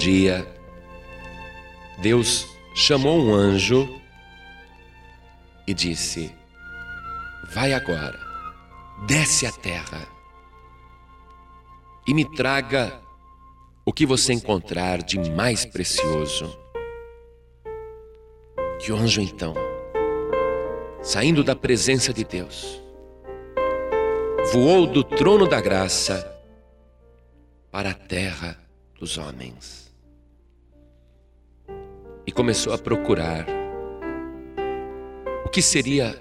dia, Deus chamou um anjo e disse: Vai agora, desce à terra e me traga o que você encontrar de mais precioso. Que o anjo então, saindo da presença de Deus, voou do trono da graça para a terra dos homens e começou a procurar o que seria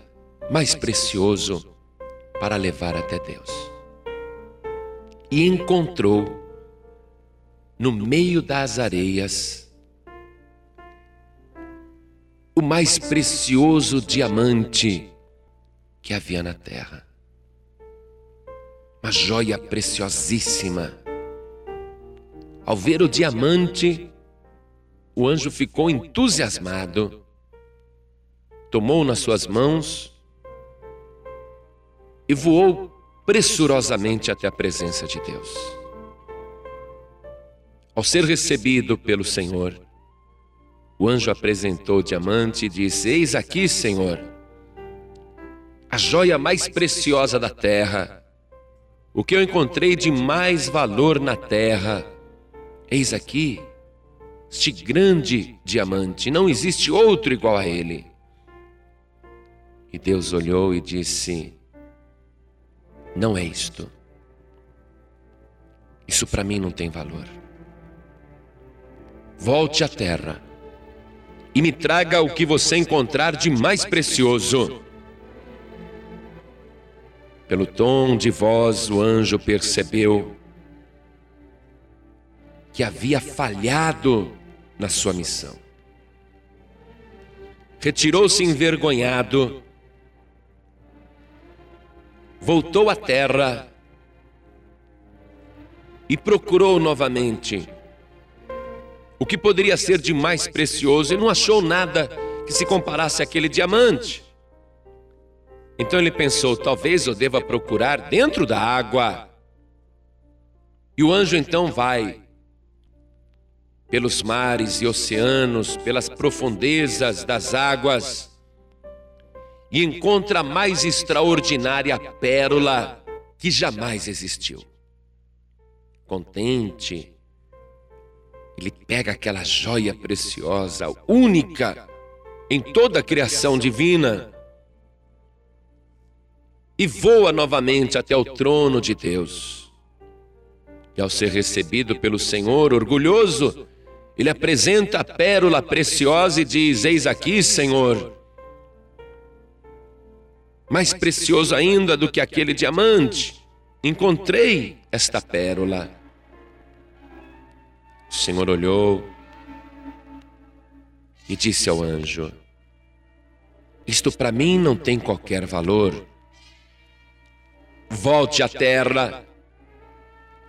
mais precioso para levar até Deus. E encontrou no meio das areias o mais precioso diamante que havia na terra. Uma joia preciosíssima. Ao ver o diamante, o anjo ficou entusiasmado, tomou nas suas mãos e voou pressurosamente até a presença de Deus. Ao ser recebido pelo Senhor, o anjo apresentou o diamante e disse: Eis aqui, Senhor, a joia mais preciosa da terra, o que eu encontrei de mais valor na terra. Eis aqui este grande diamante, não existe outro igual a ele. E Deus olhou e disse: Não é isto. Isso para mim não tem valor. Volte à terra e me traga o que você encontrar de mais precioso. Pelo tom de voz, o anjo percebeu que havia falhado na sua missão. Retirou-se envergonhado, voltou à terra e procurou novamente o que poderia ser de mais precioso e não achou nada que se comparasse àquele diamante. Então ele pensou: talvez eu deva procurar dentro da água. E o anjo então vai pelos mares e oceanos, pelas profundezas das águas, e encontra a mais extraordinária pérola que jamais existiu. Contente, ele pega aquela joia preciosa, única em toda a criação divina, e voa novamente até o trono de Deus. E ao ser recebido pelo Senhor, orgulhoso, ele apresenta a pérola preciosa e diz: Eis aqui, Senhor. Mais precioso ainda do que aquele diamante, encontrei esta pérola. O Senhor olhou e disse ao anjo: Isto para mim não tem qualquer valor. Volte à terra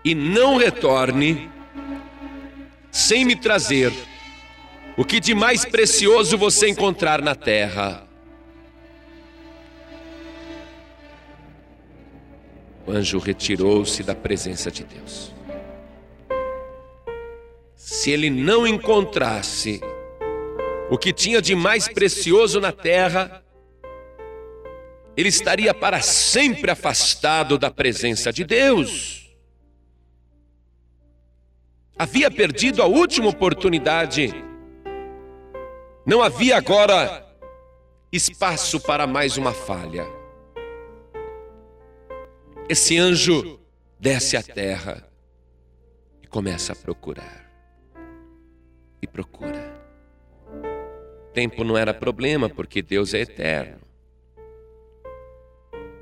e não retorne sem me trazer o que de mais precioso você encontrar na terra. O anjo retirou-se da presença de Deus. Se ele não encontrasse o que tinha de mais precioso na terra, ele estaria para sempre afastado da presença de Deus havia perdido a última oportunidade. Não havia agora espaço para mais uma falha. Esse anjo desce à terra e começa a procurar. E procura. Tempo não era problema, porque Deus é eterno.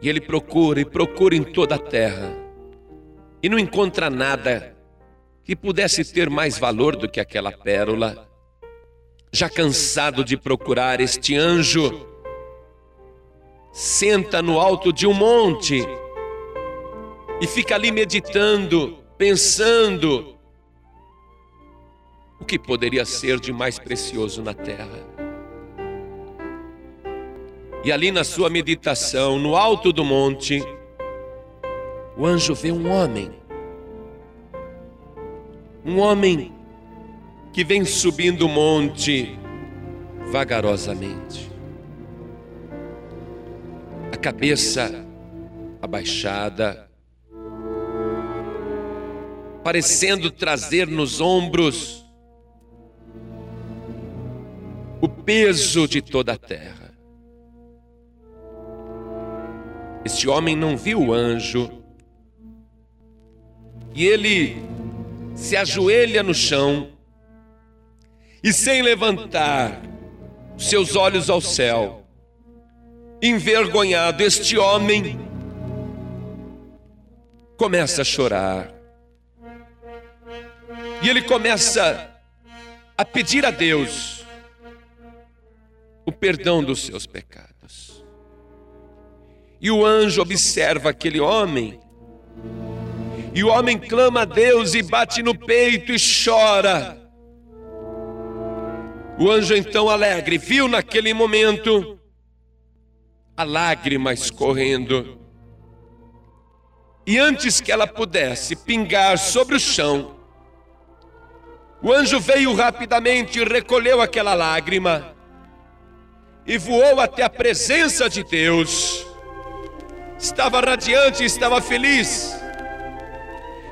E ele procura e procura em toda a terra. E não encontra nada que pudesse ter mais valor do que aquela pérola. Já cansado de procurar este anjo, senta no alto de um monte e fica ali meditando, pensando o que poderia ser de mais precioso na terra. E ali na sua meditação, no alto do monte, o anjo vê um homem um homem que vem subindo o monte vagarosamente. A cabeça abaixada, parecendo trazer nos ombros o peso de toda a terra. Este homem não viu o anjo e ele se ajoelha no chão e, sem levantar seus olhos ao céu, envergonhado, este homem começa a chorar. E ele começa a pedir a Deus o perdão dos seus pecados. E o anjo observa aquele homem. E o homem clama a Deus e bate no peito e chora. O anjo então alegre viu naquele momento a lágrima escorrendo. E antes que ela pudesse pingar sobre o chão, o anjo veio rapidamente e recolheu aquela lágrima e voou até a presença de Deus. Estava radiante, estava feliz.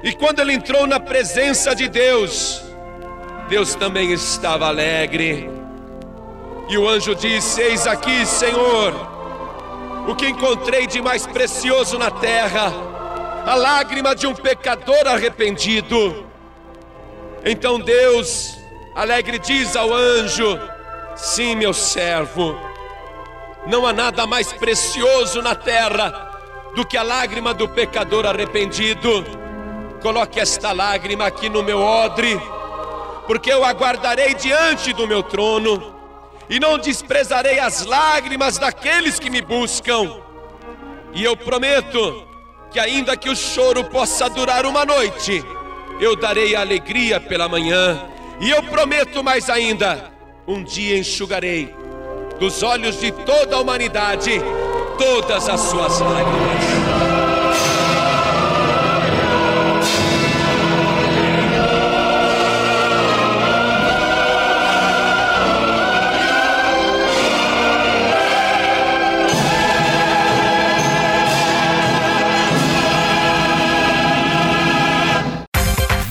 E quando ele entrou na presença de Deus, Deus também estava alegre. E o anjo disse: Eis aqui, Senhor, o que encontrei de mais precioso na terra, a lágrima de um pecador arrependido. Então Deus, alegre, diz ao anjo: Sim, meu servo, não há nada mais precioso na terra do que a lágrima do pecador arrependido. Coloque esta lágrima aqui no meu odre, porque eu aguardarei diante do meu trono e não desprezarei as lágrimas daqueles que me buscam. E eu prometo que, ainda que o choro possa durar uma noite, eu darei alegria pela manhã. E eu prometo mais ainda um dia enxugarei dos olhos de toda a humanidade todas as suas lágrimas.